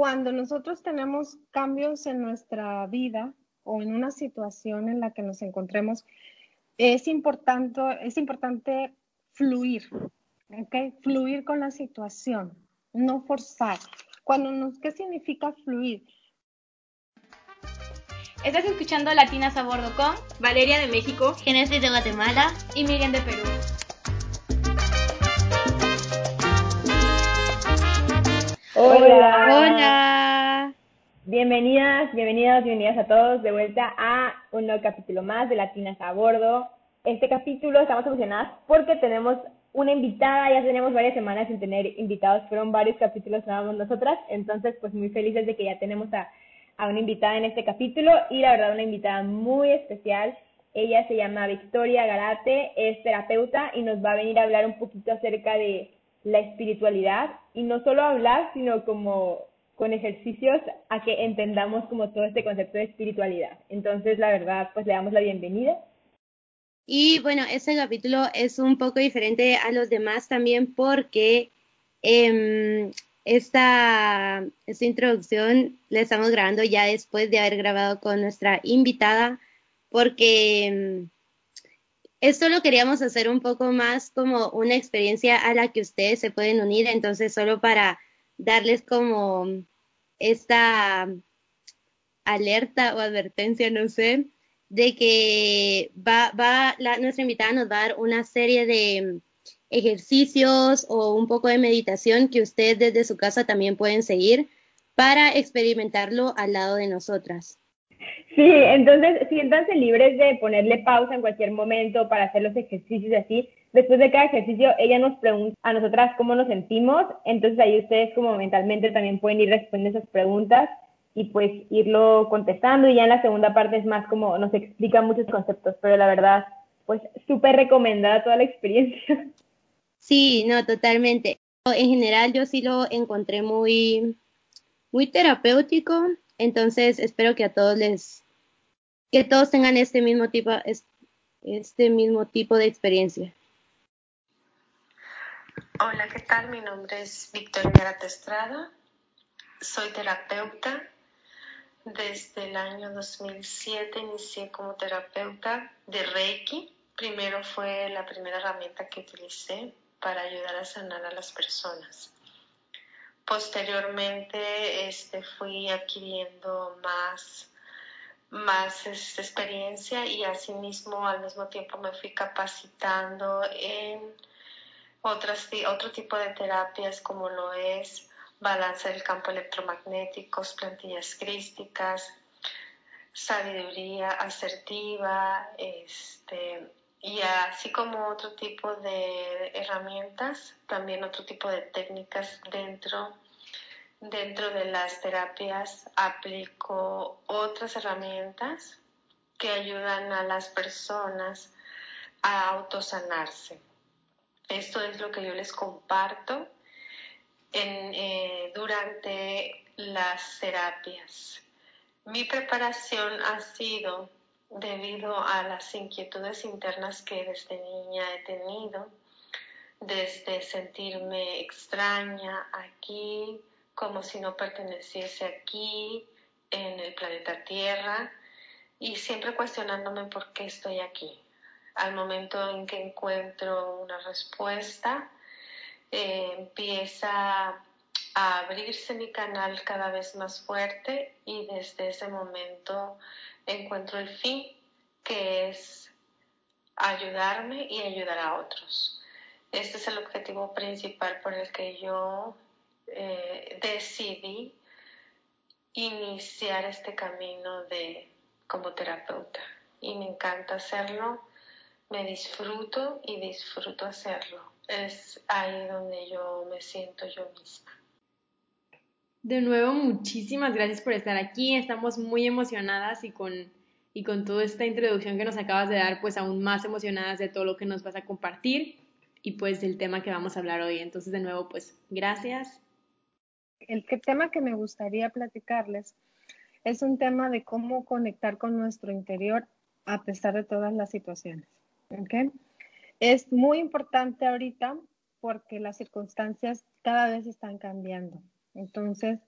cuando nosotros tenemos cambios en nuestra vida o en una situación en la que nos encontremos, es importante, es importante fluir, ¿ok? Fluir con la situación, no forzar. Cuando nos, ¿Qué significa fluir? Estás escuchando Latinas a Bordo con Valeria de México, Genesis de Guatemala y Miriam de Perú. Hola. Hola. Bienvenidas, bienvenidas, bienvenidas a todos de vuelta a un nuevo capítulo más de Latinas a Bordo. Este capítulo estamos emocionadas porque tenemos una invitada, ya tenemos varias semanas sin tener invitados, fueron varios capítulos estábamos nosotras, entonces pues muy felices de que ya tenemos a, a una invitada en este capítulo y la verdad una invitada muy especial. Ella se llama Victoria Garate, es terapeuta y nos va a venir a hablar un poquito acerca de la espiritualidad y no solo hablar, sino como con ejercicios a que entendamos como todo este concepto de espiritualidad. Entonces, la verdad, pues le damos la bienvenida. Y bueno, este capítulo es un poco diferente a los demás también porque eh, esta, esta introducción la estamos grabando ya después de haber grabado con nuestra invitada porque em, esto lo queríamos hacer un poco más como una experiencia a la que ustedes se pueden unir, entonces solo para darles como esta alerta o advertencia, no sé, de que va, va la, nuestra invitada nos va a dar una serie de ejercicios o un poco de meditación que ustedes desde su casa también pueden seguir para experimentarlo al lado de nosotras. Sí, entonces siéntanse libres de ponerle pausa en cualquier momento para hacer los ejercicios así. Después de cada ejercicio, ella nos pregunta a nosotras cómo nos sentimos, entonces ahí ustedes como mentalmente también pueden ir respondiendo esas preguntas y pues irlo contestando y ya en la segunda parte es más como nos explica muchos conceptos, pero la verdad, pues súper recomendada toda la experiencia. Sí, no, totalmente. En general yo sí lo encontré muy, muy terapéutico, entonces espero que a todos les, que todos tengan este mismo tipo, este mismo tipo de experiencia. Hola, ¿qué tal? Mi nombre es Victoria Estrada. Soy terapeuta. Desde el año 2007 inicié como terapeuta de Reiki. Primero fue la primera herramienta que utilicé para ayudar a sanar a las personas. Posteriormente este, fui adquiriendo más, más este, experiencia y asimismo al mismo tiempo me fui capacitando en otras, otro tipo de terapias como lo es balance del campo electromagnético, plantillas crísticas, sabiduría asertiva, este, y así como otro tipo de herramientas, también otro tipo de técnicas dentro, dentro de las terapias aplico otras herramientas que ayudan a las personas a autosanarse. Esto es lo que yo les comparto en, eh, durante las terapias. Mi preparación ha sido debido a las inquietudes internas que desde niña he tenido, desde sentirme extraña aquí, como si no perteneciese aquí, en el planeta Tierra, y siempre cuestionándome por qué estoy aquí. Al momento en que encuentro una respuesta, eh, empieza a abrirse mi canal cada vez más fuerte y desde ese momento encuentro el fin, que es ayudarme y ayudar a otros. Este es el objetivo principal por el que yo eh, decidí iniciar este camino de como terapeuta y me encanta hacerlo, me disfruto y disfruto hacerlo. Es ahí donde yo me siento yo misma. De nuevo, muchísimas gracias por estar aquí. Estamos muy emocionadas y con, y con toda esta introducción que nos acabas de dar, pues aún más emocionadas de todo lo que nos vas a compartir y pues del tema que vamos a hablar hoy. Entonces, de nuevo, pues gracias. El tema que me gustaría platicarles es un tema de cómo conectar con nuestro interior a pesar de todas las situaciones. ¿okay? Es muy importante ahorita porque las circunstancias cada vez están cambiando. Entonces,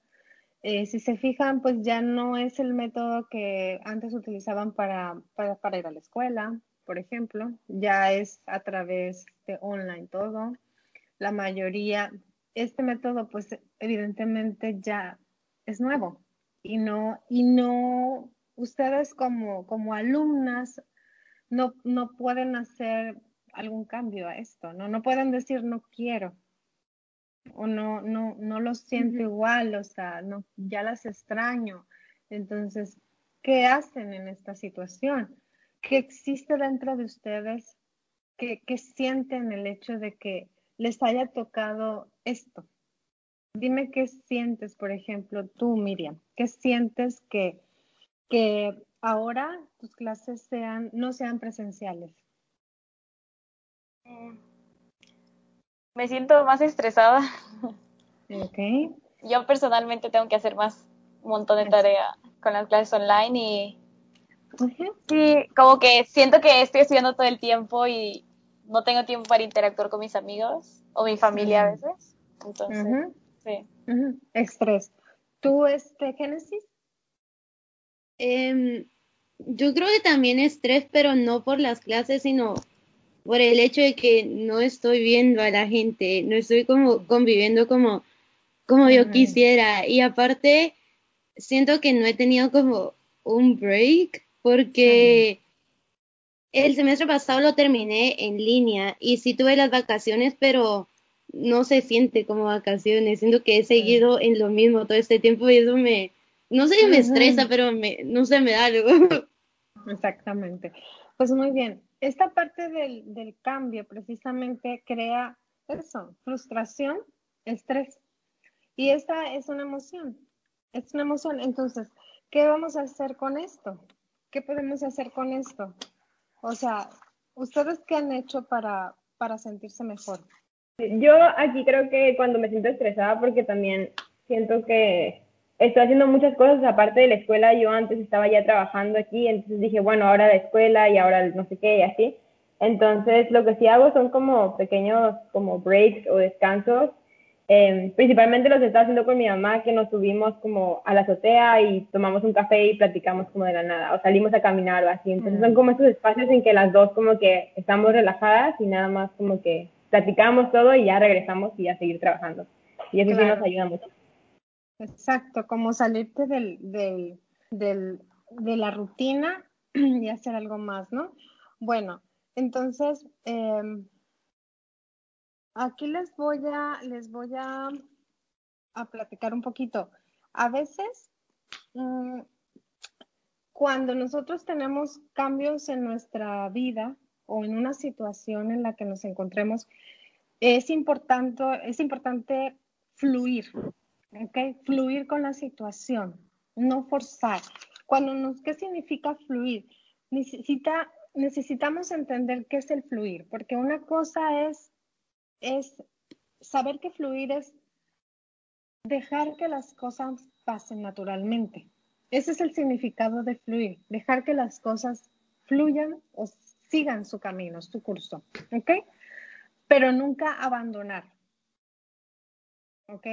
Eh, si se fijan, pues ya no es el método que antes utilizaban para, para, para, ir a la escuela, por ejemplo, ya es a través de online todo. La mayoría, este método, pues evidentemente ya es nuevo y no, y no, ustedes como, como alumnas no, no pueden hacer algún cambio a esto, ¿no? No pueden decir no quiero o no, no, no los siento igual, o sea, no, ya las extraño. Entonces, ¿qué hacen en esta situación? ¿Qué existe dentro de ustedes? ¿Qué, qué sienten el hecho de que les haya tocado esto? Dime qué sientes, por ejemplo, tú, Miriam, ¿qué sientes que, que ahora tus clases sean, no sean presenciales? Mm. Me siento más estresada. Okay. Yo personalmente tengo que hacer más un montón de tarea con las clases online y sí, como que siento que estoy estudiando todo el tiempo y no tengo tiempo para interactuar con mis amigos o mi familia a veces. Entonces, sí. Estrés. ¿Tú, este, Génesis? Eh, yo creo que también estrés, pero no por las clases, sino por el hecho de que no estoy viendo a la gente, no estoy como conviviendo como, como yo quisiera. Y aparte, siento que no he tenido como un break porque el semestre pasado lo terminé en línea y sí tuve las vacaciones, pero no se siente como vacaciones. Siento que he seguido en lo mismo todo este tiempo y eso me, no sé si me estresa, pero me, no sé, me da algo. Exactamente. Pues muy bien esta parte del, del cambio precisamente crea eso, frustración, estrés. Y esta es una emoción, es una emoción. Entonces, ¿qué vamos a hacer con esto? ¿Qué podemos hacer con esto? O sea, ¿ustedes qué han hecho para, para sentirse mejor? Yo aquí creo que cuando me siento estresada, porque también siento que estoy haciendo muchas cosas aparte de la escuela. Yo antes estaba ya trabajando aquí, entonces dije, bueno, ahora la escuela y ahora no sé qué y así. Entonces, lo que sí hago son como pequeños como breaks o descansos. Eh, principalmente los estaba haciendo con mi mamá, que nos subimos como a la azotea y tomamos un café y platicamos como de la nada, o salimos a caminar o así. Entonces, son como esos espacios en que las dos como que estamos relajadas y nada más como que platicamos todo y ya regresamos y a seguir trabajando. Y eso sí nos ayuda mucho. Exacto, como salirte del, del, del, de la rutina y hacer algo más, ¿no? Bueno, entonces, eh, aquí les voy a, les voy a, a platicar un poquito. A veces, um, cuando nosotros tenemos cambios en nuestra vida o en una situación en la que nos encontremos, es importante, es importante fluir, ¿ok? Fluir con la situación, no forzar. Cuando nos, ¿Qué significa fluir? Necesita, necesitamos entender qué es el fluir, porque una cosa es, es saber que fluir es dejar que las cosas pasen naturalmente. Ese es el significado de fluir, dejar que las cosas fluyan o sigan su camino, su curso, ¿ok? Pero nunca abandonar, ¿ok?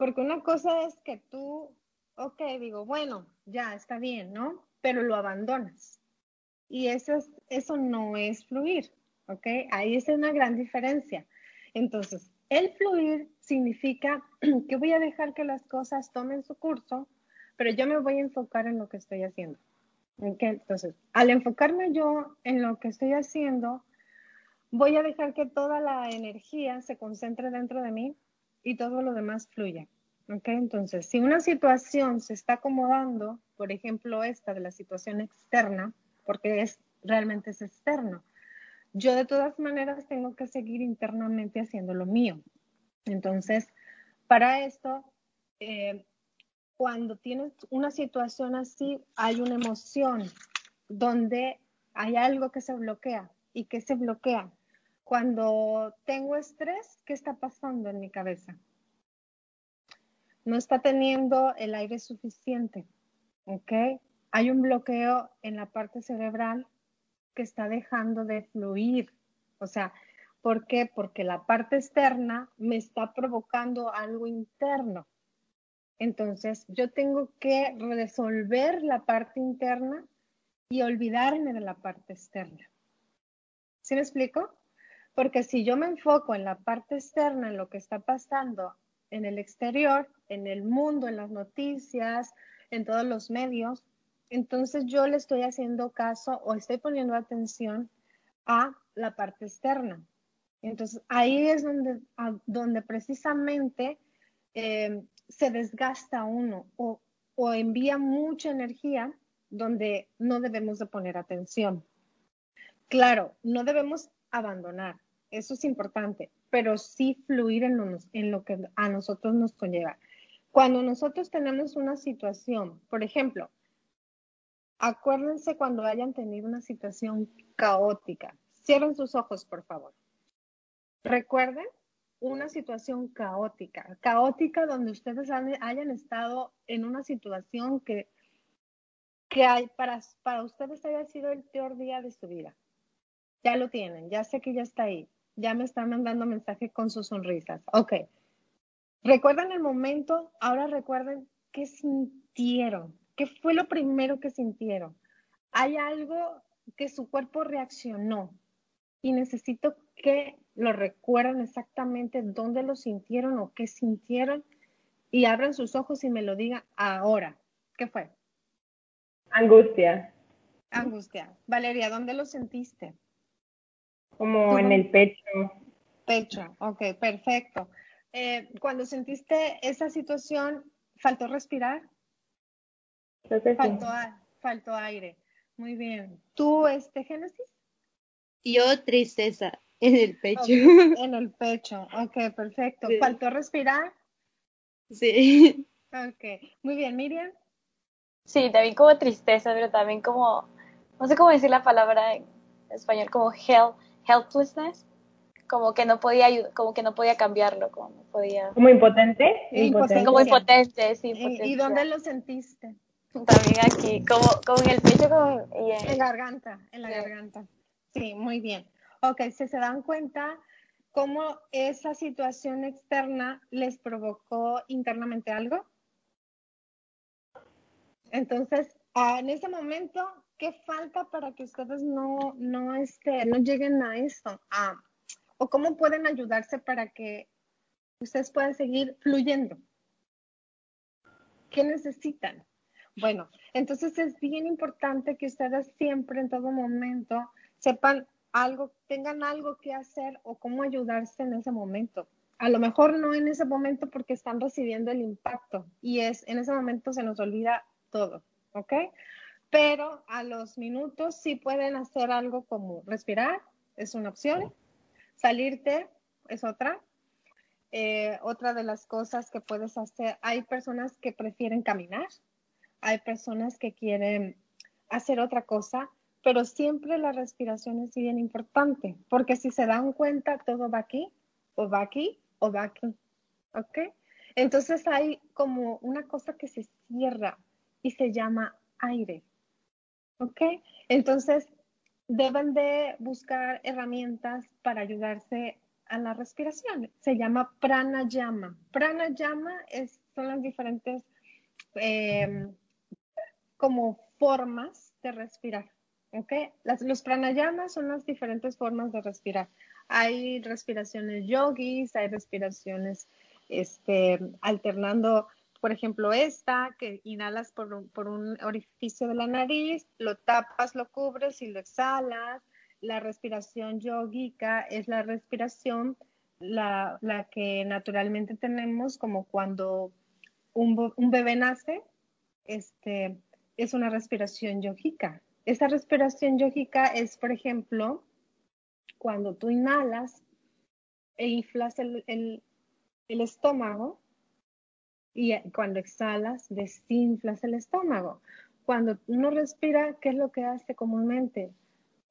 Porque una cosa es que tú, ok, digo, bueno, ya está bien, ¿no? Pero lo abandonas. Y eso, es, eso no es fluir, ¿ok? Ahí es una gran diferencia. Entonces, el fluir significa que voy a dejar que las cosas tomen su curso, pero yo me voy a enfocar en lo que estoy haciendo. Entonces, al enfocarme yo en lo que estoy haciendo, voy a dejar que toda la energía se concentre dentro de mí y todo lo demás fluye. ¿Ok? Entonces, si una situación se está acomodando, por ejemplo, esta de la situación externa, porque realmente es externo, yo de todas maneras tengo que seguir internamente haciendo lo mío. Entonces, para esto, eh, cuando tienes una situación así, hay una emoción donde hay algo que se bloquea y que se bloquea. Cuando tengo estrés, ¿qué está pasando en mi cabeza? No está teniendo el aire suficiente, ¿ok? Hay un bloqueo en la parte cerebral que está dejando de fluir. O sea, ¿por qué? Porque la parte externa me está provocando algo interno. Entonces, yo tengo que resolver la parte interna y olvidarme de la parte externa. ¿Sí me explico? Porque si yo me enfoco en la parte externa, en lo que está pasando en el exterior, en el mundo, en las noticias, en todos los medios, entonces yo le estoy haciendo caso o estoy poniendo atención a la parte externa. Entonces ahí es donde, donde precisamente eh, se desgasta uno o, o envía mucha energía donde no debemos de poner atención. Claro, no debemos abandonar, eso es importante, pero sí fluir en lo, en lo que a nosotros nos conlleva. Cuando nosotros tenemos una situación, por ejemplo, acuérdense cuando hayan tenido una situación caótica. Cierren sus ojos, por favor. Recuerden una situación caótica, caótica donde ustedes hayan estado en una situación que, que hay, para, para ustedes haya sido el peor día de su vida. Ya lo tienen, ya sé que ya está ahí, ya me están mandando mensaje con sus sonrisas. Ok. Recuerden el momento, ahora recuerden qué sintieron, qué fue lo primero que sintieron. Hay algo que su cuerpo reaccionó y necesito que lo recuerden exactamente dónde lo sintieron o qué sintieron y abran sus ojos y me lo digan ahora. ¿Qué fue? Angustia. Angustia. Valeria, ¿dónde lo sentiste? Como en el pecho. Pecho, ok, perfecto. Eh, cuando sentiste esa situación, ¿faltó respirar? faltó, faltó aire. Muy bien. ¿Tú, este, Génesis? Yo, tristeza en el pecho. en el pecho, ok, perfecto. ¿Faltó respirar? Sí. Ok, muy bien. ¿Miriam? Sí, también como tristeza, pero también como, no sé cómo decir la palabra en español, como hell helplessness, como que no podía como que no podía cambiarlo, como no podía. Como impotente, como impotente, sí. ¿Y dónde lo sentiste? También aquí, como, como en el pecho, como y en... la garganta, en la garganta. Sí, muy bien. Ok, si se dan cuenta cómo esa situación externa les provocó internamente algo. Entonces, ah, en ese momento ¿qué falta para que ustedes no, no, este, no lleguen a esto? ¿O cómo pueden ayudarse para que ustedes puedan seguir fluyendo? ¿Qué necesitan? Bueno, entonces es bien importante que ustedes siempre, en todo momento, sepan algo, tengan algo que hacer o cómo ayudarse en ese momento. A lo mejor no en ese momento porque están recibiendo el impacto y es en ese momento se nos olvida todo, ¿ok? Pero a los minutos sí pueden hacer algo como respirar, es una opción, salirte es otra. Eh, otra de las cosas que puedes hacer, hay personas que prefieren caminar, hay personas que quieren hacer otra cosa, pero siempre la respiración es bien importante, porque si se dan cuenta, todo va aquí, o va aquí, o va aquí. ¿Ok? Entonces hay como una cosa que se cierra y se llama aire. ¿Ok? Entonces, deben de buscar herramientas para ayudarse a la respiración. Se llama pranayama. Pranayama es, son las diferentes em, como formas de respirar. ¿Ok? Las, los pranayamas son las diferentes formas de respirar. Hay respiraciones yogis, hay respiraciones este, alternando por ejemplo, esta, que inhalas por un, orificio de la nariz, lo tapas, lo cubres y lo exhalas. La respiración yogica es la respiración, la, que naturalmente tenemos como cuando un, un, bebé nace, este, es una respiración yogica. Esa respiración yogica es, por ejemplo, cuando tú inhalas e inflas el, el estómago, y cuando exhalas, desinflas el estómago. Cuando uno respira, ¿qué es lo que hace comúnmente?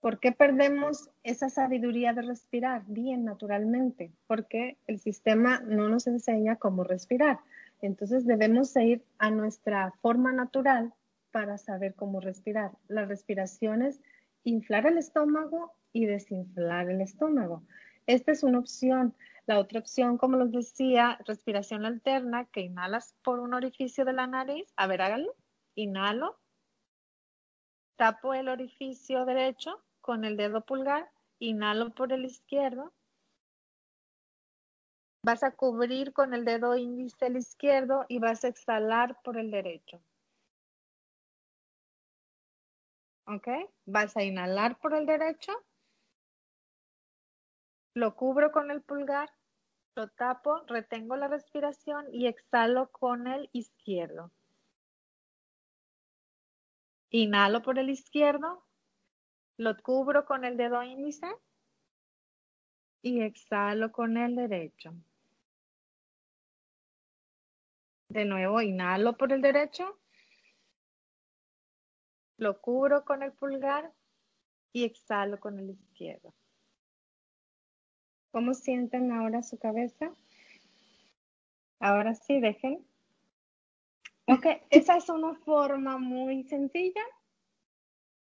¿Por qué perdemos esa sabiduría de respirar bien naturalmente? Porque el sistema no nos enseña cómo respirar. Entonces debemos ir a nuestra forma natural para saber cómo respirar. La respiración es inflar el estómago y desinflar el estómago. Esta es una opción. La otra opción, como les decía, respiración alterna, que inhalas por un orificio de la nariz. A ver, háganlo. Inhalo. Tapo el orificio derecho con el dedo pulgar. Inhalo por el izquierdo. Vas a cubrir con el dedo índice el izquierdo y vas a exhalar por el derecho. ¿Ok? Vas a inhalar por el derecho. Lo cubro con el pulgar, lo tapo, retengo la respiración y exhalo con el izquierdo. Inhalo por el izquierdo, lo cubro con el dedo índice y exhalo con el derecho. De nuevo, inhalo por el derecho, lo cubro con el pulgar y exhalo con el izquierdo. ¿Cómo sienten ahora su cabeza? Ahora sí, dejen. Ok, esa es una forma muy sencilla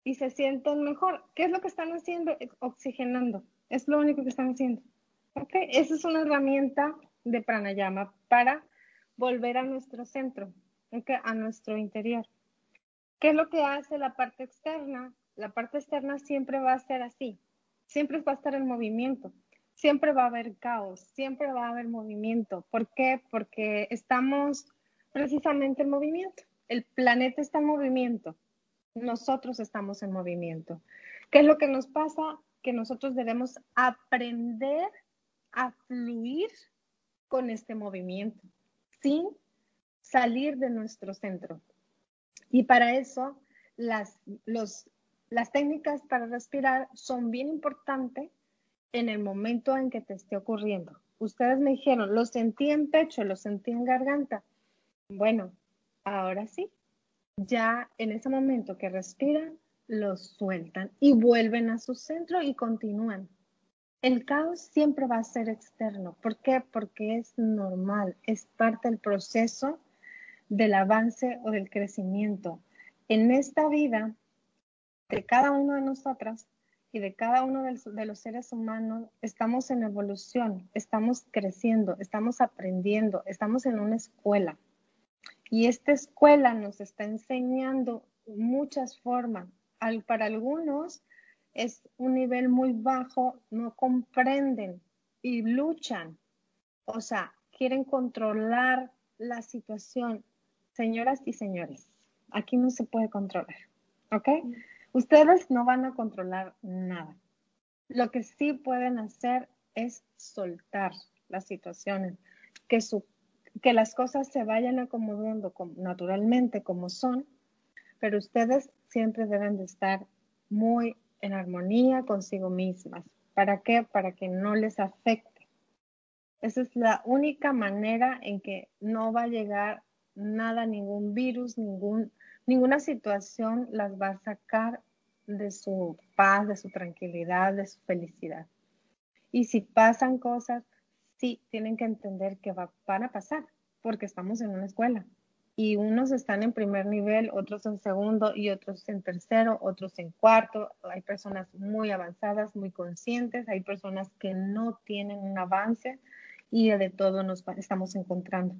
y se sienten mejor. ¿Qué es lo que están haciendo? Oxigenando. Es lo único que están haciendo. Ok, esa es una herramienta de pranayama para volver a nuestro centro, okay, a nuestro interior. ¿Qué es lo que hace la parte externa? La parte externa siempre va a ser así, siempre va a estar en movimiento, siempre va a haber caos, siempre va a haber movimiento. ¿Por qué? Porque estamos precisamente en movimiento. El planeta está en movimiento, nosotros estamos en movimiento. ¿Qué es lo que nos pasa? Que nosotros debemos aprender a fluir con este movimiento sin salir de nuestro centro. Y para eso, las, las técnicas para respirar son bien importantes en el momento en que te esté ocurriendo. Ustedes me dijeron, lo sentí en pecho, lo sentí en garganta. Bueno, ahora sí, ya en ese momento que respiran, lo sueltan y vuelven a su centro y continúan. El caos siempre va a ser externo. ¿Por qué? Porque es normal, es parte del proceso del avance o del crecimiento. En esta vida de cada uno de nosotras y de cada uno de los seres humanos, estamos en evolución, estamos creciendo, estamos aprendiendo, estamos en una escuela. Y esta escuela nos está enseñando muchas formas. para algunos es un nivel muy bajo, no comprenden y luchan. O sea, quieren controlar la situación, Señoras y señores, aquí no se puede controlar, ¿ok? Ustedes no van a controlar nada. Lo que sí pueden hacer es soltar las situaciones, que, las cosas se vayan acomodando naturalmente como son, pero ustedes siempre deben de estar muy en armonía consigo mismas. ¿Para qué? Para que no les afecte. Esa es la única manera en que no va a llegar nada, ningún virus, ningún, ninguna situación las va a sacar de su paz, de su tranquilidad, de su felicidad. Y si pasan cosas, sí, tienen que entender que van a pasar, porque estamos en una escuela. Y unos están en primer nivel, otros en segundo y otros en tercero, otros en cuarto. Hay personas muy avanzadas, muy conscientes, hay personas que no tienen un avance y de todo nos estamos encontrando.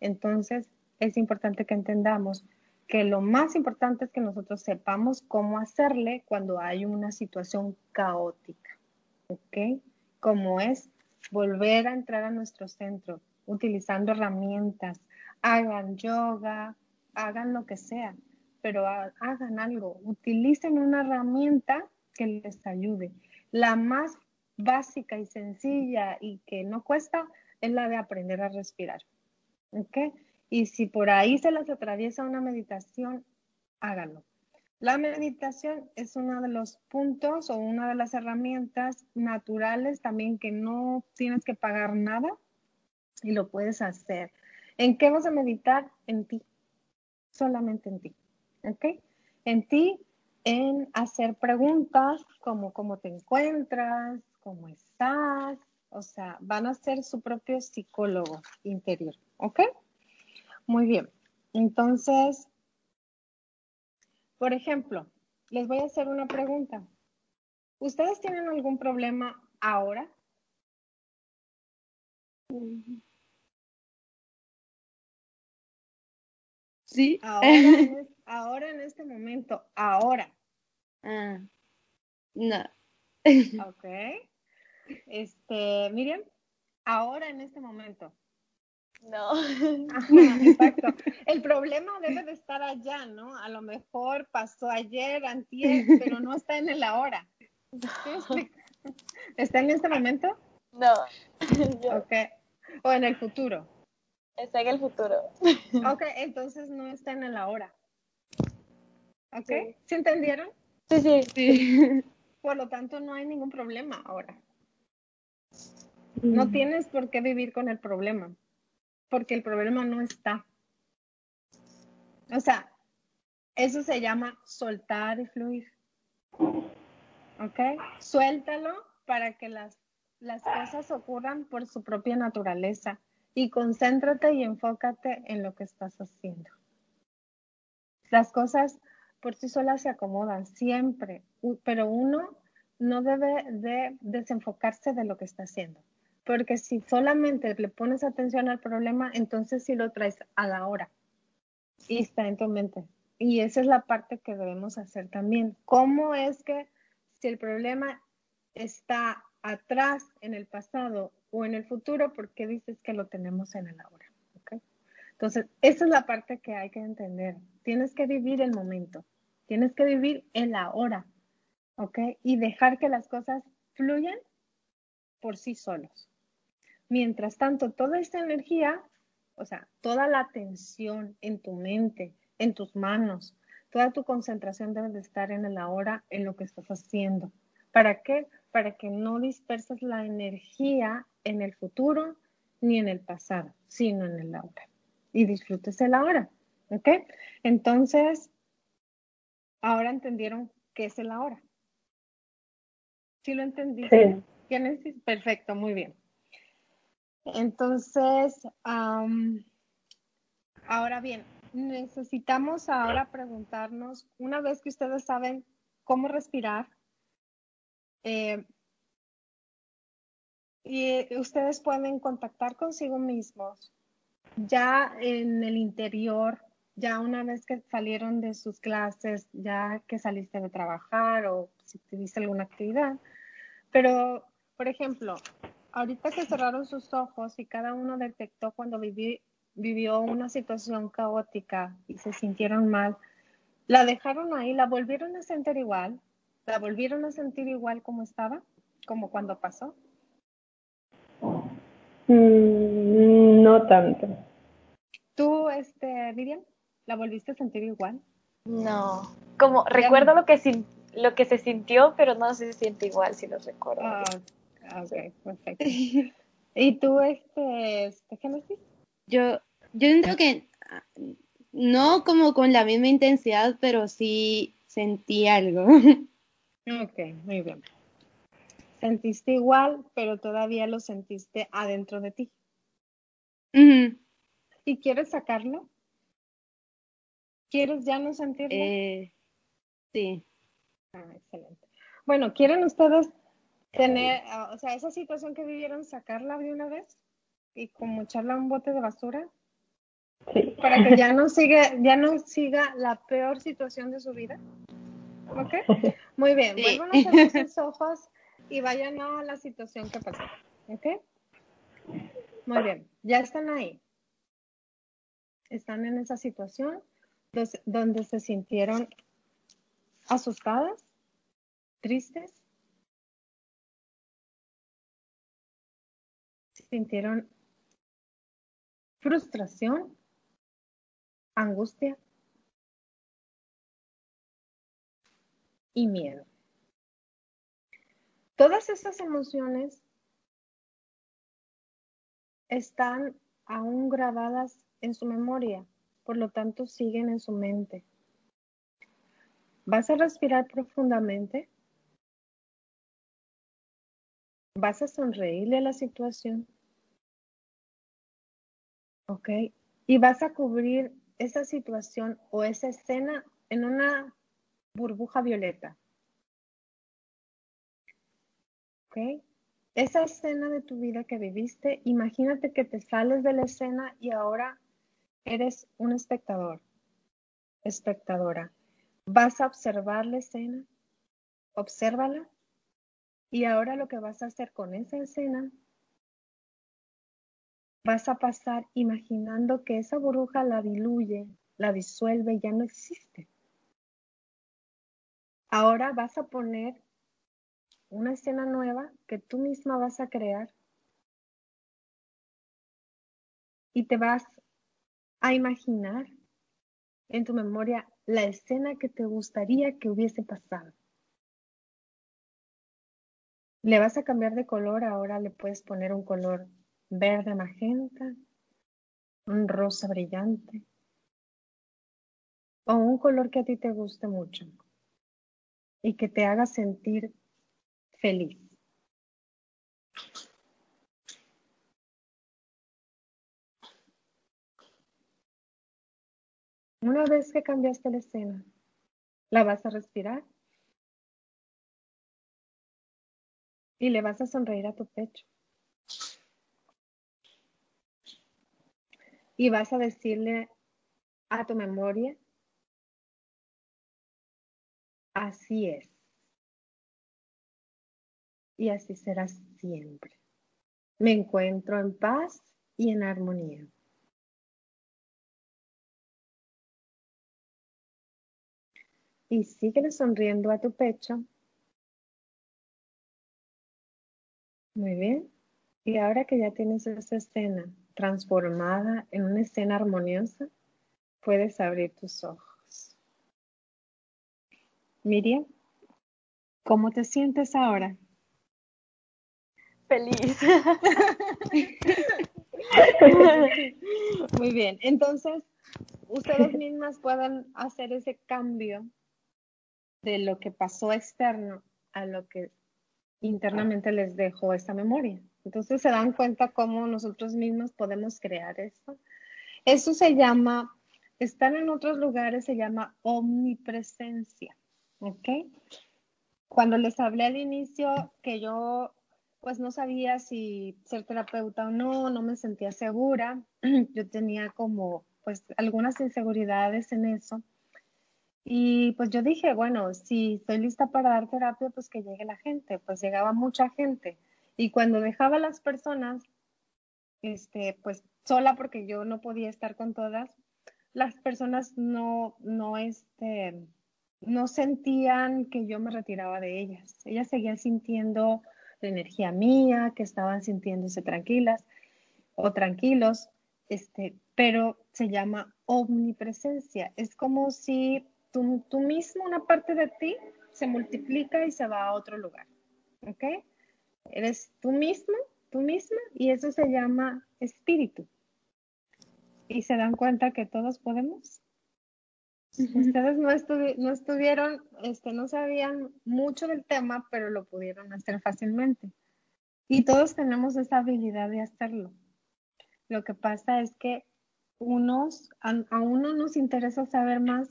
Entonces, es importante que entendamos que lo más importante es que nosotros sepamos cómo hacerle cuando hay una situación caótica, ¿ok? Como es volver a entrar a nuestro centro utilizando herramientas, hagan yoga, hagan lo que sea, pero hagan algo, utilicen una herramienta que les ayude. La más básica y sencilla y que no cuesta es la de aprender a respirar, ¿ok? Y si por ahí se les atraviesa una meditación, háganlo. La meditación es uno de los puntos o una de las herramientas naturales también que no tienes que pagar nada y lo puedes hacer. ¿En qué vas a meditar? En ti, solamente en ti. ¿Ok? En ti, en hacer preguntas como cómo te encuentras, cómo estás. O sea, van a ser su propio psicólogo interior. ¿Ok? Muy bien. Entonces, por ejemplo, les voy a hacer una pregunta. ¿Ustedes tienen algún problema ahora? Sí. Ahora en, ahora en este momento, ahora, Ah, no. ¿ok? Este, Miriam, ahora en este momento. No. Ajá, exacto. El problema debe de estar allá, ¿no? A lo mejor pasó ayer, antier, pero no está en el ahora. ¿Está en este momento? No. Yo- Ok. O en el futuro. Está en el futuro. Ok, entonces no está en el ahora. ¿Ok? Sí. ¿Sí entendieron? Sí, sí. Sí. Por lo tanto, no hay ningún problema ahora. No tienes por qué vivir con el problema, porque el problema no está. O sea, eso se llama soltar y fluir. ¿Ok? Suéltalo para que las, las cosas ocurran por su propia naturaleza y concéntrate y enfócate en lo que estás haciendo. Las cosas por sí solas se acomodan siempre, pero uno no debe de desenfocarse de lo que está haciendo, porque si solamente le pones atención al problema, entonces sí lo traes a la hora y está en tu mente. Y esa es la parte que debemos hacer también. ¿Cómo es que si el problema está atrás, en el pasado o en el futuro, por qué dices que lo tenemos en el ahora? ¿Ok? Entonces, esa es la parte que hay que entender. Tienes que vivir el momento, tienes que vivir el ahora, ¿ok? Y dejar que las cosas fluyan por sí solos. Mientras tanto, toda esta energía, o sea, toda la atención en tu mente, en tus manos, toda tu concentración debe de estar en el ahora, en lo que estás haciendo. ¿Para qué? Para que no disperses la energía en el futuro ni en el pasado, sino en el ahora. Y disfrutes el ahora, ¿ok? Entonces, ahora entendieron qué es el ahora. ¿Sí lo entendiste? Sí. ¿Tienes? Perfecto, muy bien. Entonces, ahora bien, necesitamos ahora preguntarnos, una vez que ustedes saben cómo respirar, eh, y eh, ustedes pueden contactar consigo mismos ya en el interior, ya una vez que salieron de sus clases, ya que saliste de trabajar o si tuviste alguna actividad. Pero, por ejemplo, ahorita que cerraron sus ojos y cada uno detectó cuando viví- vivió una situación caótica y se sintieron mal, la dejaron ahí, la volvieron a sentir igual, la volvieron a sentir igual como estaba, como cuando pasó. Mm, no tanto. ¿Tú, este, Miriam, la volviste a sentir igual? No. Como recuerdo lo que lo que se sintió, pero no se siente igual si lo recuerdo. Ah, ok, perfecto. ¿Y tú, este, este, Génesis? Yo, yo siento que ah, no como con la misma intensidad, pero sí sentí algo. Ok, muy bien. Sentiste igual, pero todavía lo sentiste adentro de ti. ¿Y quieres sacarlo? ¿Quieres ya no sentirlo? Eh, sí. Ah, excelente. Bueno, ¿quieren ustedes tener, ah, o sea, esa situación que vivieron, sacarla de una vez y como echarla a un bote de basura Sí. para que ya no siga, ya no siga la peor situación de su vida? ¿Ok? Muy bien, Sí. vuelvan a cerrar sus ojos y vayan a la situación que pasó. ¿Ok? Muy bien, ya están ahí. Están en esa situación donde se sintieron asustadas, tristes, sintieron frustración, angustia y miedo. Todas esas emociones están aún grabadas en su memoria, por lo tanto siguen en su mente. Vas a respirar profundamente. Vas a sonreírle a la situación. ¿Ok? Y vas a cubrir esa situación o esa escena en una burbuja violeta. ¿Ok? esa escena de tu vida que viviste, imagínate que te sales de la escena y ahora eres un espectador, espectadora. Vas a observar la escena, obsérvala y ahora lo que vas a hacer con esa escena, vas a pasar imaginando que esa burbuja la diluye, la disuelve ya no existe. Ahora vas a poner una escena nueva que tú misma vas a crear y te vas a imaginar en tu memoria la escena que te gustaría que hubiese pasado. Le vas a cambiar de color, ahora le puedes poner un color verde magenta, un rosa brillante o un color que a ti te guste mucho y que te haga sentir feliz. Una vez que cambiaste la escena, la vas a respirar y le vas a sonreír a tu pecho. Y vas a decirle a tu memoria, así es y así será siempre. Me encuentro en paz y en armonía. Y sigue sonriendo a tu pecho. Muy bien. Y ahora que ya tienes esa escena transformada en una escena armoniosa, puedes abrir tus ojos. Miriam, ¿cómo te sientes ahora? feliz. Muy bien, entonces ustedes mismas pueden hacer ese cambio de lo que pasó externo a lo que internamente les dejó esa memoria. Entonces se dan cuenta cómo nosotros mismos podemos crear eso. Eso se llama, estar en otros lugares se llama omnipresencia. ¿Ok? Cuando les hablé al inicio que yo pues no sabía si ser terapeuta o no, no me sentía segura. Yo tenía como pues algunas inseguridades en eso. Y pues yo dije, bueno, si estoy lista para dar terapia, pues que llegue la gente. Pues llegaba mucha gente. Y cuando dejaba a las personas, este, pues sola porque yo no podía estar con todas, las personas no, no, este, no sentían que yo me retiraba de ellas. Ellas seguían sintiendo la energía mía, que estaban sintiéndose tranquilas o tranquilos, este, pero se llama omnipresencia. Es como si tú, tú mismo, una parte de ti, se multiplica y se va a otro lugar. ¿Ok? Eres tú mismo, tú misma, y eso se llama espíritu. Y se dan cuenta que todos podemos Ustedes no, no estuvieron, este, no sabían mucho del tema, pero lo pudieron hacer fácilmente. Y todos tenemos esa habilidad de hacerlo. Lo que pasa es que unos, a, a uno nos interesa saber más,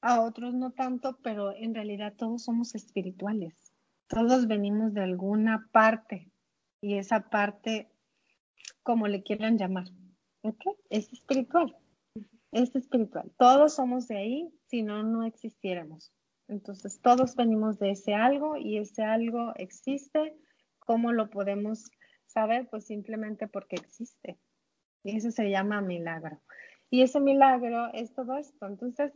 a otros no tanto, pero en realidad todos somos espirituales. Todos venimos de alguna parte y esa parte, como le quieran llamar. Es espiritual es espiritual. Todos somos de ahí, si no, no existiéramos. Entonces, todos venimos de ese algo y ese algo existe. ¿Cómo lo podemos saber? Pues simplemente porque existe. Y eso se llama milagro. Y ese milagro es todo esto. Entonces,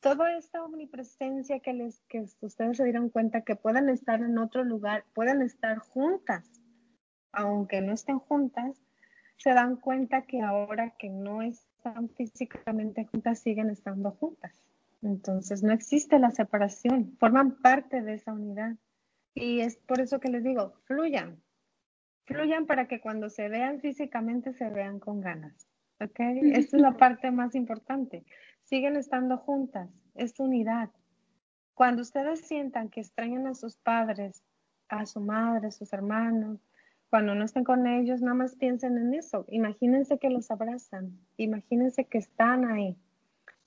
toda esta omnipresencia que, les, que ustedes se dieron cuenta que pueden estar en otro lugar, pueden estar juntas, aunque no estén juntas, se dan cuenta que ahora que no es están físicamente juntas siguen estando juntas. Entonces no existe la separación, forman parte de esa unidad. Y es por eso que les digo, fluyan, fluyan para que cuando se vean físicamente se vean con ganas. ¿Ok? Esta es la parte más importante. Siguen estando juntas, es unidad. Cuando ustedes sientan que extrañan a sus padres, a su madre, a sus hermanos, cuando no estén con ellos, nada más piensen en eso. Imagínense que los abrazan, imagínense que están ahí.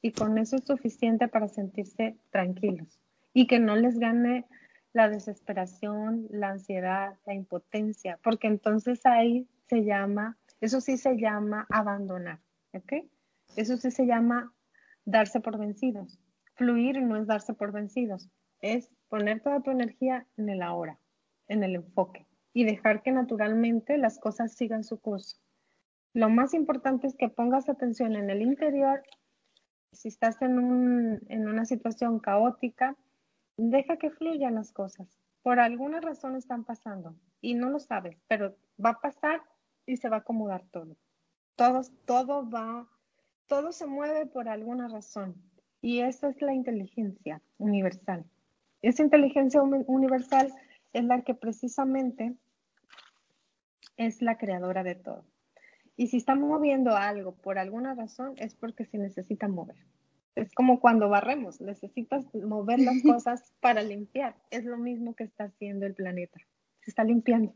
Y con eso es suficiente para sentirse tranquilos y que no les gane la desesperación, la ansiedad, la impotencia, porque entonces ahí se llama, eso sí se llama abandonar, ¿ok? Eso sí se llama darse por vencidos. Fluir no es darse por vencidos, es poner toda tu energía en el ahora, en el enfoque y dejar que naturalmente las cosas sigan su curso. Lo más importante es que pongas atención en el interior. Si estás en, un, en una situación caótica, deja que fluyan las cosas. Por alguna razón están pasando y no lo sabes, pero va a pasar y se va a acomodar todo. Todo, todo va, todo se mueve por alguna razón. Y esa es la inteligencia universal. Esa inteligencia universal es la que precisamente es la creadora de todo. Y si está moviendo algo por alguna razón, es porque se necesita mover. Es como cuando barremos, necesitas mover las cosas para limpiar. Es lo mismo que está haciendo el planeta. Se está limpiando.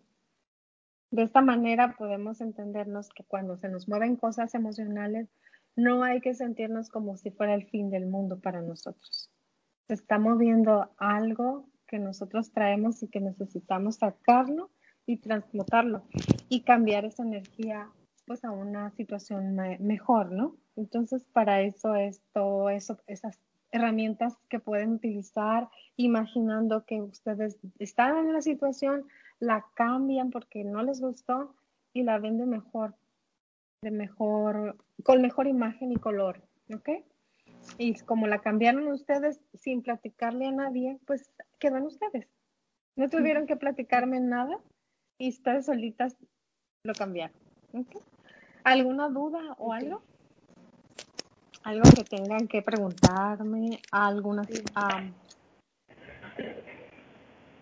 De esta manera podemos entendernos que cuando se nos mueven cosas emocionales, no hay que sentirnos como si fuera el fin del mundo para nosotros. Se está moviendo algo que nosotros traemos y que necesitamos sacarlo y transmutarlo y cambiar esa energía pues a una situación mejor, ¿no? Entonces, para eso es todo eso, esas herramientas que pueden utilizar, imaginando que ustedes están en la situación, la cambian porque no les gustó y la ven de mejor, de mejor, con mejor imagen y color, ¿ok? Y como la cambiaron ustedes sin platicarle a nadie, pues quedan ustedes. No tuvieron que platicarme nada y ustedes solitas lo cambiaron. ¿okay? ¿Alguna duda o algo? Algo que tengan que preguntarme, alguna...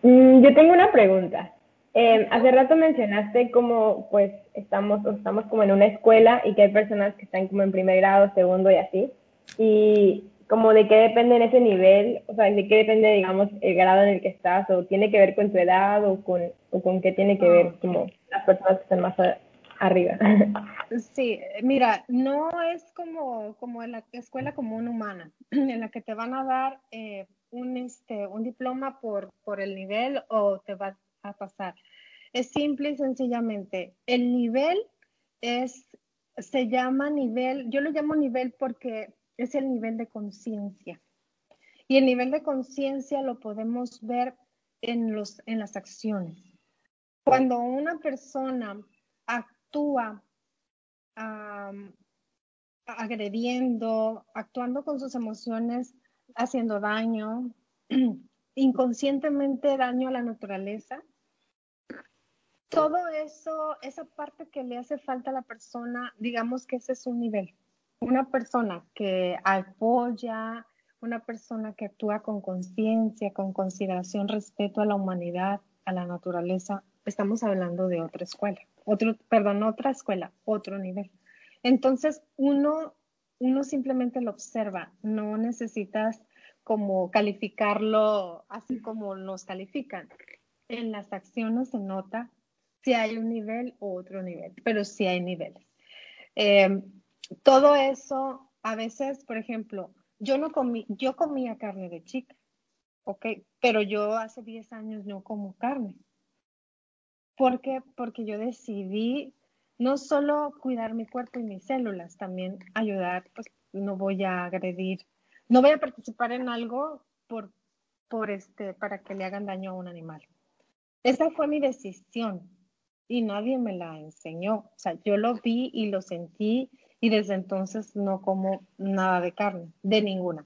Mm, yo tengo una pregunta. Eh, hace rato mencionaste como pues estamos, estamos como en una escuela y que hay personas que están como en primer grado, segundo y así. Y como de qué depende en ese nivel, o sea, de qué depende, digamos, el grado en el que estás, o tiene que ver con tu edad, o con, o con qué tiene que ver como las personas que están más arriba. Sí, mira, no es como, como en la escuela común humana, en la que te van a dar eh, un, este, un diploma por, por el nivel o te va a pasar. Es simple y sencillamente, el nivel es, se llama nivel, yo lo llamo nivel porque es el nivel de conciencia. Y el nivel de conciencia lo podemos ver en, los, en las acciones. Cuando una persona actúa agrediendo, actuando con sus emociones, haciendo daño, inconscientemente daño a la naturaleza. Todo eso, esa parte que le hace falta a la persona, digamos que ese es un nivel. Una persona que apoya, una persona que actúa con conciencia, con consideración, respeto a la humanidad, a la naturaleza, estamos hablando de otra escuela otro, perdón, otra escuela, otro nivel. Entonces, uno, uno simplemente lo observa, no necesitas como calificarlo así como nos califican. En las acciones se nota si hay un nivel u otro nivel, pero sí hay niveles. Eh, todo eso, a veces, por ejemplo, yo no comí, yo comía carne de chica. Pero yo hace 10 años no como carne. ¿Por qué? Porque yo decidí no solo cuidar mi cuerpo y mis células, también ayudar, pues no voy a agredir, no voy a participar en algo por, por este, para que le hagan daño a un animal. Esa fue mi decisión y nadie me la enseñó. O sea, yo lo vi y lo sentí y desde entonces no como nada de carne, de ninguna.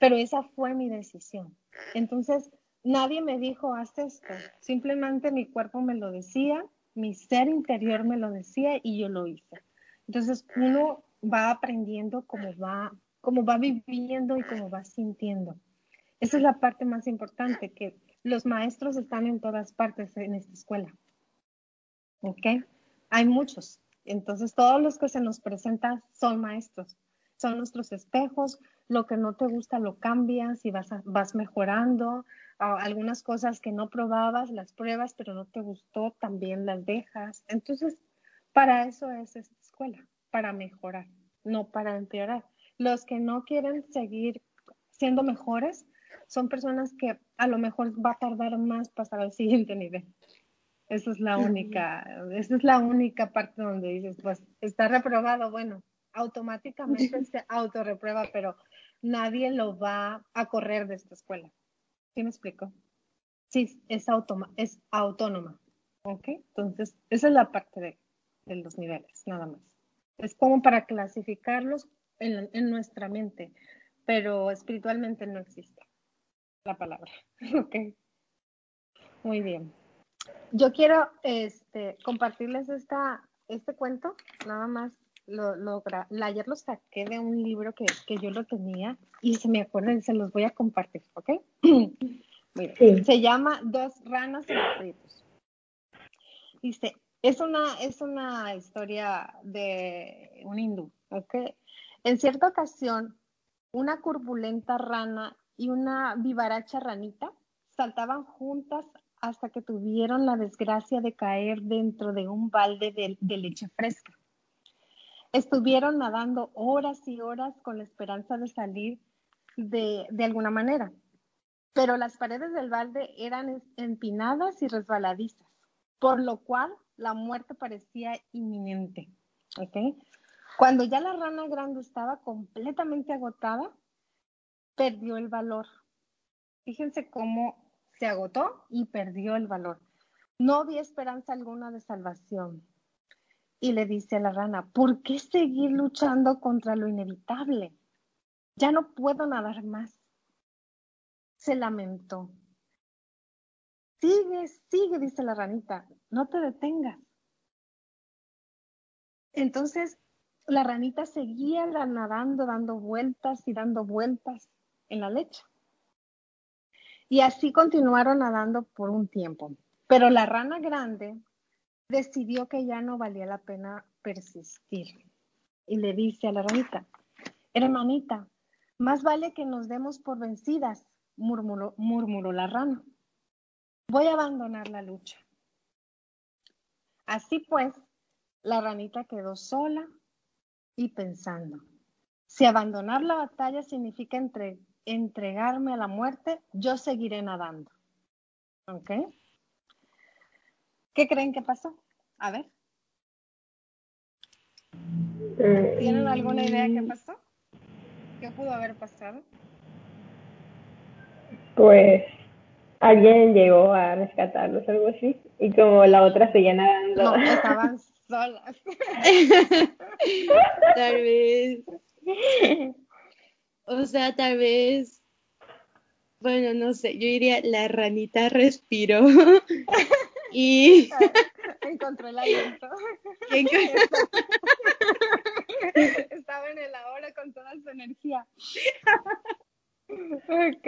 Pero esa fue mi decisión. Entonces, nadie me dijo, haz esto. Simplemente mi cuerpo me lo decía, mi ser interior me lo decía y yo lo hice. Entonces uno va aprendiendo cómo va, cómo va viviendo y cómo va sintiendo. Esa es la parte más importante, que los maestros están en todas partes en esta escuela. ¿Ok? Hay muchos. Entonces todos los que se nos presentan son maestros. Son nuestros espejos. Lo que no te gusta lo cambias y vas, vas mejorando algunas cosas que no probabas, las pruebas, pero no te gustó, también las dejas. Entonces, para eso es esta escuela, para mejorar, no para empeorar. Los que no quieren seguir siendo mejores, son personas que a lo mejor va a tardar más pasar al siguiente nivel. Esa es la única, esa es la única parte donde dices, pues está reprobado, bueno, automáticamente se autorreprueba, pero nadie lo va a correr de esta escuela. ¿Sí me explico? Sí, es, es autónoma. ¿Ok? Entonces, esa es la parte de, de los niveles, nada más. Es como para clasificarlos en, en nuestra mente, pero espiritualmente no existe la palabra. Ok. Muy bien. Yo quiero este, compartirles esta, este cuento, nada más. Lo, lo, ayer lo saqué de un libro que, que yo lo tenía y se me acuerdan, se los voy a compartir, ¿ok? Se llama Dos ranas en aprietos. Dice, es una, es una historia de un hindú, ¿ok? En cierta ocasión, una turbulenta rana y una vivaracha ranita saltaban juntas hasta que tuvieron la desgracia de caer dentro de un balde de, leche fresca. Estuvieron nadando horas y horas con la esperanza de salir de, de alguna manera, pero las paredes del balde eran empinadas y resbaladizas, por lo cual la muerte parecía inminente. ¿okay? Cuando ya la rana grande estaba completamente agotada, perdió el valor. Fíjense cómo se agotó y perdió el valor. No había esperanza alguna de salvación. Y le dice a la rana, ¿por qué seguir luchando contra lo inevitable? Ya no puedo nadar más. Se lamentó. Sigue, sigue, dice la ranita, no te detengas. Entonces la ranita seguía nadando, dando vueltas y dando vueltas en la leche. Y así continuaron nadando por un tiempo. Pero la rana grande decidió que ya no valía la pena persistir. Y le dice a la ranita, hermanita, más vale que nos demos por vencidas, murmuró, murmuró la rana. Voy a abandonar la lucha. Así pues, la ranita quedó sola y pensando. Si abandonar la batalla significa entre, entregarme a la muerte, yo seguiré nadando. ¿Ok? ¿Qué creen que pasó? A ver. ¿Tienen alguna idea qué pasó? ¿Qué pudo haber pasado? Pues alguien llegó a rescatarlos, algo así, y como la otra seguía nadando. No, estaban solas. Tal vez o sea, tal vez, bueno, no sé, yo diría la ranita respiró y encontró el aliento. Estaba en el ahora con toda su energía. Ok,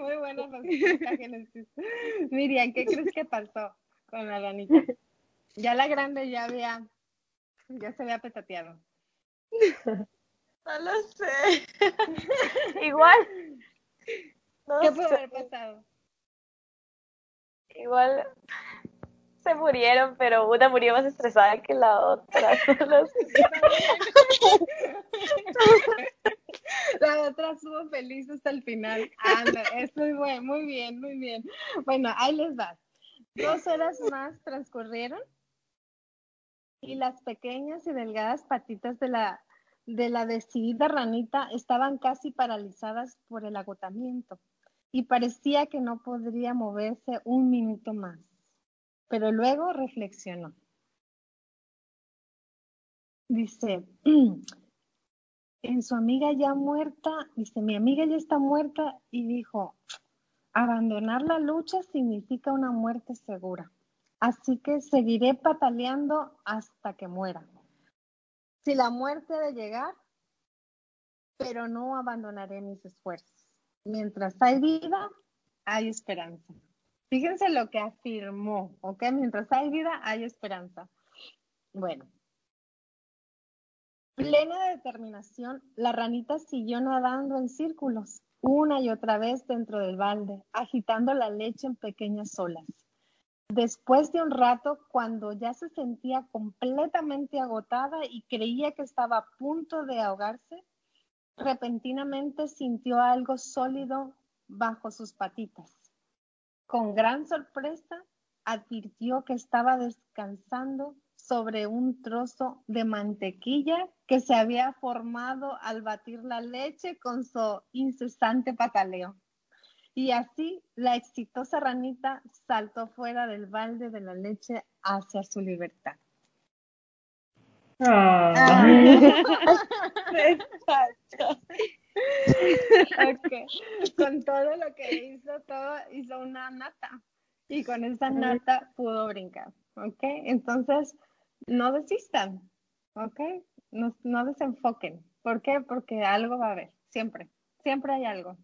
muy buena respuesta. Miriam, ¿qué crees que pasó con la ranita? Ya la grande ya había, ya se había petateado. No lo sé. Igual. ¿Qué pudo haber pasado? Igual se murieron, pero una murió más estresada que la otra. la otra estuvo feliz hasta el final. Anda, es muy bueno, muy bien, muy bien. Bueno, ahí les va. Dos horas más transcurrieron y las pequeñas y delgadas patitas de la de la decidida ranita estaban casi paralizadas por el agotamiento y parecía que no podría moverse un minuto más. Pero luego reflexionó. Dice, en su amiga ya muerta, dice, mi amiga ya está muerta y dijo, abandonar la lucha significa una muerte segura. Así que seguiré pataleando hasta que muera. Si la muerte de llegar, pero no abandonaré mis esfuerzos. Mientras hay vida, hay esperanza. Fíjense lo que afirmó, ¿ok? Mientras hay vida, hay esperanza. Bueno. Plena determinación, la ranita siguió nadando en círculos, una y otra vez dentro del balde, agitando la leche en pequeñas olas. Después de un rato, cuando ya se sentía completamente agotada y creía que estaba a punto de ahogarse, repentinamente sintió algo sólido bajo sus patitas. Con gran sorpresa, advirtió que estaba descansando sobre un trozo de mantequilla que se había formado al batir la leche con su incesante pataleo. Y así la exitosa ranita saltó fuera del balde de la leche hacia su libertad. Ah. Con todo lo que hizo, todo hizo una nata. Y con esa nata pudo brincar. ¿Ok? Entonces, no desistan. ¿Ok? No, no desenfoquen. ¿Por qué? Porque algo va a haber. Siempre. Siempre hay algo.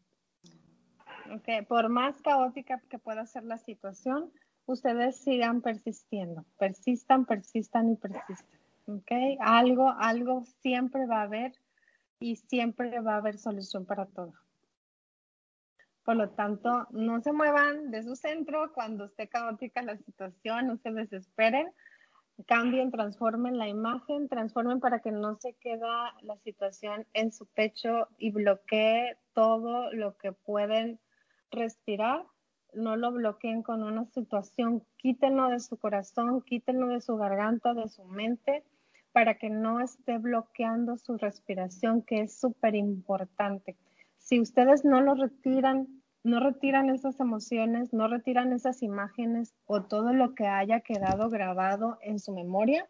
¿Ok? Por más caótica que pueda ser la situación, ustedes sigan persistiendo. Persistan, persistan y persistan. ¿Ok? Algo, algo siempre va a haber y siempre va a haber solución para todo. Por lo tanto, no se muevan de su centro cuando esté caótica la situación, no se desesperen, cambien, transformen la imagen, transformen para que no se quede la situación en su pecho y bloquee todo lo que pueden respirar. No lo bloqueen con una situación, quítenlo de su corazón, quítenlo de su garganta, de su mente para que no esté bloqueando su respiración, que es súper importante. Si ustedes no lo retiran, no retiran esas emociones, no retiran esas imágenes o todo lo que haya quedado grabado en su memoria,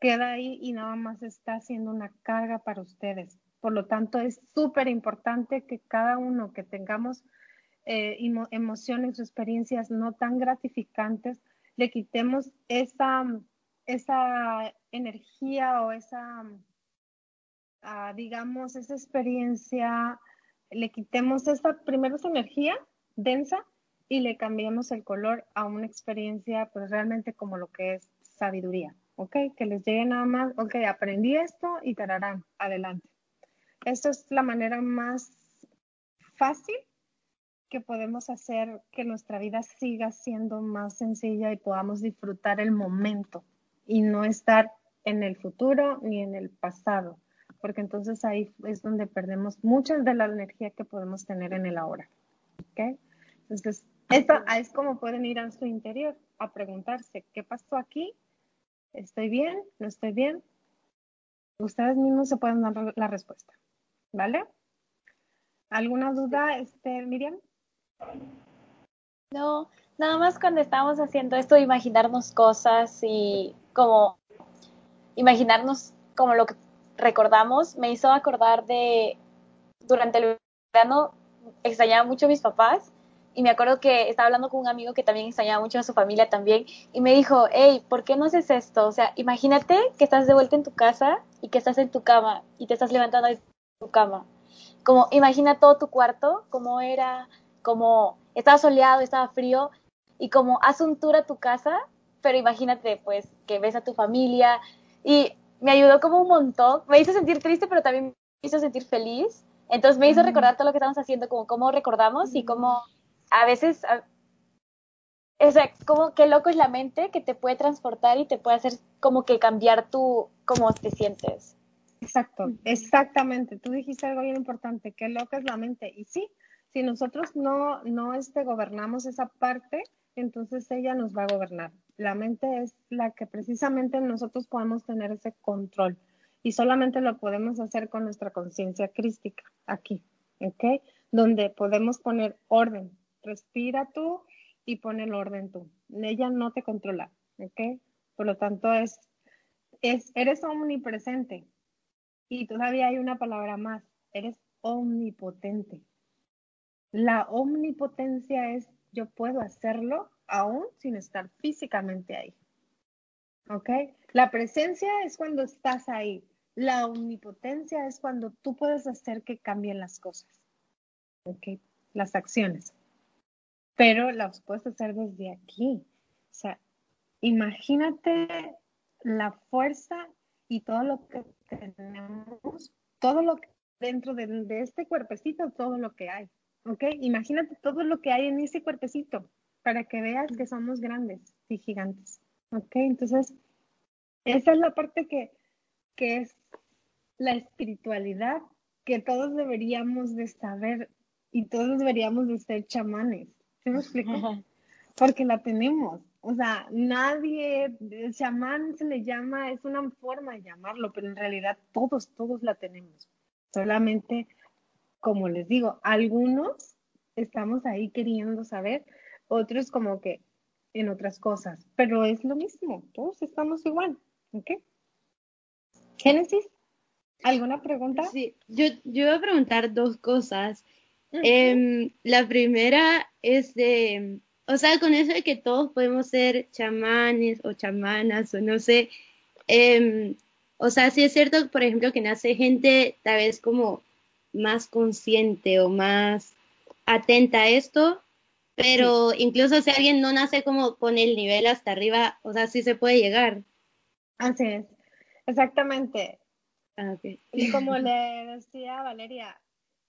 queda ahí y nada más está haciendo una carga para ustedes. Por lo tanto, es súper importante que cada uno que tengamos eh, emociones o experiencias no tan gratificantes, le quitemos esa, esa energía o esa, ah, digamos, esa experiencia, le quitemos esa, primero esa energía densa y le cambiemos el color a una experiencia, pues realmente como lo que es sabiduría, ¿ok? Que les llegue nada más, ok, aprendí esto y tararán, adelante. Esta es la manera más fácil que podemos hacer que nuestra vida siga siendo más sencilla y podamos disfrutar el momento y no estar en el futuro ni en el pasado, porque entonces ahí es donde perdemos mucha de la energía que podemos tener en el ahora. ¿Ok? Entonces, esto es como pueden ir a su interior a preguntarse, ¿qué pasó aquí? ¿Estoy bien? ¿No estoy bien? Ustedes mismos se pueden dar la respuesta. ¿Vale? ¿Alguna duda, este, Miriam? No, nada más cuando estamos haciendo esto de imaginarnos cosas y como imaginarnos como lo que recordamos, me hizo acordar de durante el verano extrañaba mucho a mis papás y me acuerdo que estaba hablando con un amigo que también extrañaba mucho a su familia también y me dijo, hey, ¿por qué no haces esto? O sea, imagínate que estás de vuelta en tu casa y que estás en tu cama y te estás levantando de tu cama. Como imagina todo tu cuarto, cómo era, como estaba soleado, estaba frío y como haz un tour a tu casa pero imagínate pues que ves a tu familia y me ayudó como un montón, me hizo sentir triste, pero también me hizo sentir feliz. Entonces me hizo recordar todo lo que estamos haciendo, como cómo recordamos y cómo a veces, o sea, como qué loco es la mente que te puede transportar y te puede hacer como que cambiar tu, cómo te sientes. Exacto, exactamente. Tú dijiste algo bien importante, qué loco es la mente. Y sí, si nosotros no, no este, gobernamos esa parte, entonces ella nos va a gobernar. La mente es la que precisamente nosotros podemos tener ese control y solamente lo podemos hacer con nuestra conciencia crística aquí, ¿ok? Donde podemos poner orden. Respira tú y pon el orden tú. Ella no te controla, ¿ok? Por lo tanto, es, es, eres omnipresente. Y todavía hay una palabra más, eres omnipotente. La omnipotencia es yo puedo hacerlo aún sin estar físicamente ahí. ¿Ok? La presencia es cuando estás ahí. La omnipotencia es cuando tú puedes hacer que cambien las cosas. ¿Ok? Las acciones. Pero las puedes hacer desde aquí. O sea, imagínate la fuerza y todo lo que tenemos, todo lo que dentro de, de este cuerpecito, todo lo que hay. ¿Ok? Imagínate todo lo que hay en ese cuerpecito para que veas que somos grandes y gigantes. ¿Ok? Entonces, esa es la parte que, es la espiritualidad que todos deberíamos de saber y todos deberíamos de ser chamanes. ¿Se me explica? Porque la tenemos. O sea, nadie, el chamán se le llama, es una forma de llamarlo, pero en realidad todos, todos la tenemos. Solamente, como les digo, algunos estamos ahí queriendo saber, otros como que en otras cosas, pero es lo mismo, todos estamos igual, ¿ok? Génesis, ¿alguna pregunta? Sí, yo, yo voy a preguntar dos cosas. Em, la primera es de, o sea, con eso de que todos podemos ser chamanes o chamanas o no sé, em, o sea, sí es cierto, por ejemplo, que nace gente tal vez como más consciente o más atenta a esto, pero incluso si alguien no nace como con el nivel hasta arriba, o sea, sí se puede llegar. Así es, exactamente. Ah, okay. Y como le decía Valeria,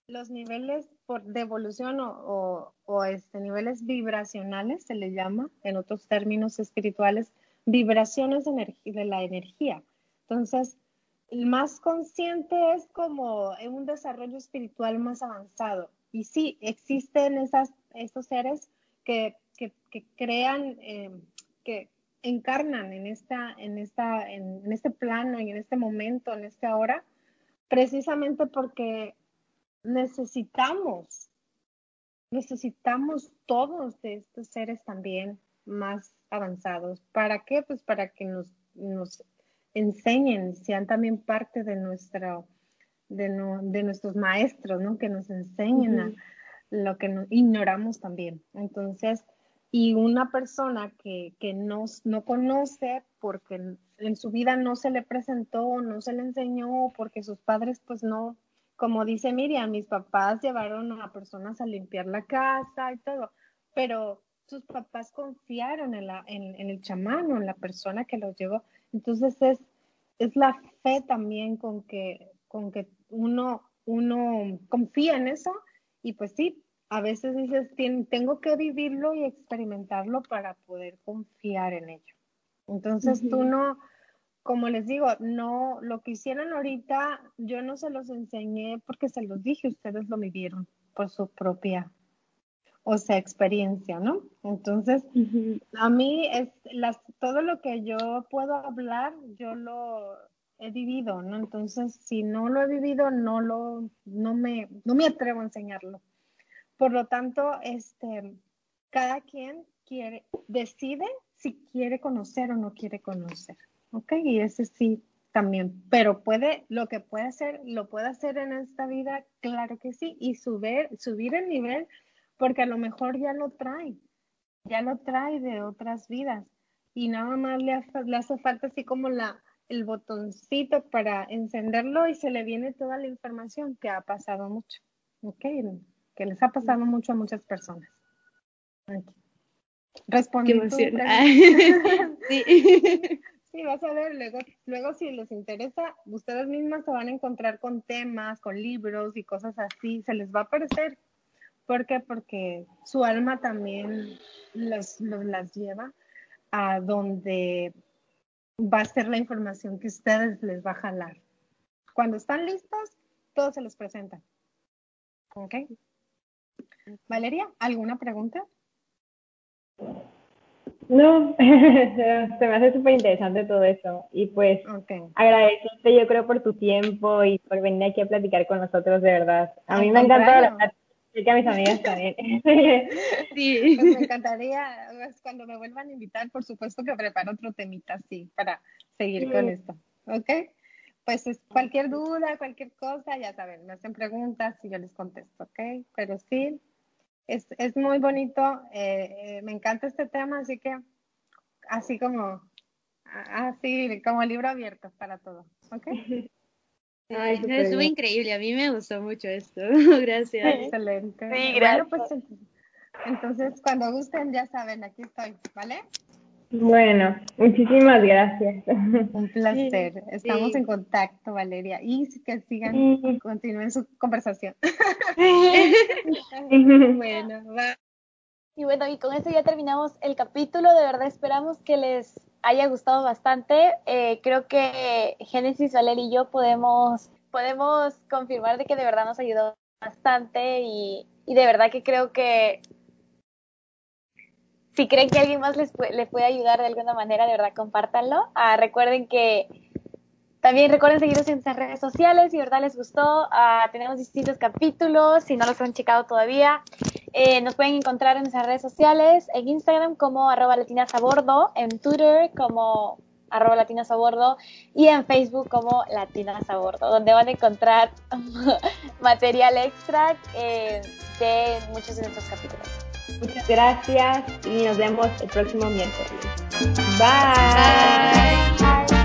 los niveles por, de evolución o, o, este, niveles vibracionales se le llama, en otros términos espirituales, vibraciones de, de la energía. Entonces, el más consciente es como un desarrollo espiritual más avanzado. Y sí, existen esas, estos seres que, que, crean, eh, que encarnan en, esta, en, esta, en, este plano y en este momento, en esta hora, precisamente porque necesitamos, necesitamos todos de estos seres también más avanzados. ¿Para qué? Pues para que nos enseñen, sean también parte de nuestra de, no, de nuestros maestros, ¿no? Que nos enseñen uh -huh. a lo que no, ignoramos también. Entonces, y una persona que, que no, no conoce porque en, en, su vida no se le presentó, no se le enseñó, porque sus padres pues no, como dice Miriam, mis papás llevaron a personas a limpiar la casa y todo, pero sus papás confiaron en, la, en, en el chamán o en la persona que los llevó. Entonces es, es la fe también con que, con que uno, uno confía en eso y pues sí, a veces dices, tengo que vivirlo y experimentarlo para poder confiar en ello. Entonces uh -huh. tú no, como les digo, no, lo que hicieron ahorita, yo no se los enseñé porque se los dije, ustedes lo vivieron por su propia, o sea, experiencia, ¿no? Entonces, uh -huh. a mí es las, todo lo que yo puedo hablar, yo lo he vivido, ¿no? Entonces, si no lo he vivido, no lo, no me, no me atrevo a enseñarlo. Por lo tanto, este, cada quien quiere, decide si quiere conocer o no quiere conocer, ¿ok? Y ese sí también, pero puede, lo que puede hacer, lo puede hacer en esta vida, claro que sí, y subir, subir el nivel, porque a lo mejor ya lo trae, ya lo trae de otras vidas, y nada más le hace, le hace falta así como la, el botoncito para encenderlo y se le viene toda la información que ha pasado mucho, ¿ok? que les ha pasado mucho a muchas personas. Respondí sí. sí, vas a ver, luego, luego si les interesa, ustedes mismas se van a encontrar con temas, con libros y cosas así, se les va a aparecer. ¿Por qué? Porque su alma también los, los, las lleva a donde va a ser la información que ustedes les va a jalar. Cuando están listos, todo se les presenta. ¿Ok? Valeria, ¿alguna pregunta? No, se me hace súper interesante todo eso. Y pues okay. agradecerte yo creo por tu tiempo y por venir aquí a platicar con nosotros, de verdad. A mí Al me ha encantado la Sé que a mis amigas también. sí, pues me encantaría, pues, cuando me vuelvan a invitar, por supuesto que preparo otro temita así para seguir sí. con esto. ¿Ok? Pues es cualquier duda, cualquier cosa, ya saben, me hacen preguntas y yo les contesto, ¿ok? Pero sí, es, es muy bonito, eh, eh, me encanta este tema, así que así como, así como libro abierto para todo, ¿ok? Ay, no, estuvo increíble, a mí me gustó mucho esto, gracias. Excelente. Sí, gracias. Bueno, pues entonces cuando gusten ya saben, aquí estoy, ¿vale? Bueno, muchísimas gracias. Un placer. Estamos sí. en contacto, Valeria. Y que sigan, sí. continúen su conversación. bueno, va. Y bueno, y con esto ya terminamos el capítulo. De verdad esperamos que les haya gustado bastante. Eh, creo que Génesis, Valeria y yo podemos, podemos confirmar de que de verdad nos ayudó bastante y, y de verdad que creo que si creen que alguien más les puede, puede ayudar de alguna manera, de verdad compártanlo. Ah, recuerden que también recuerden seguirnos en nuestras redes sociales si de verdad les gustó. Ah, tenemos distintos capítulos, si no los han checado todavía. Eh, nos pueden encontrar en nuestras redes sociales, en Instagram como arroba latinas a bordo, en Twitter como arroba latinas a bordo y en Facebook como latinas a bordo, donde van a encontrar material extra eh, de muchos de nuestros capítulos. Muchas gracias y nos vemos el próximo miércoles. Bye.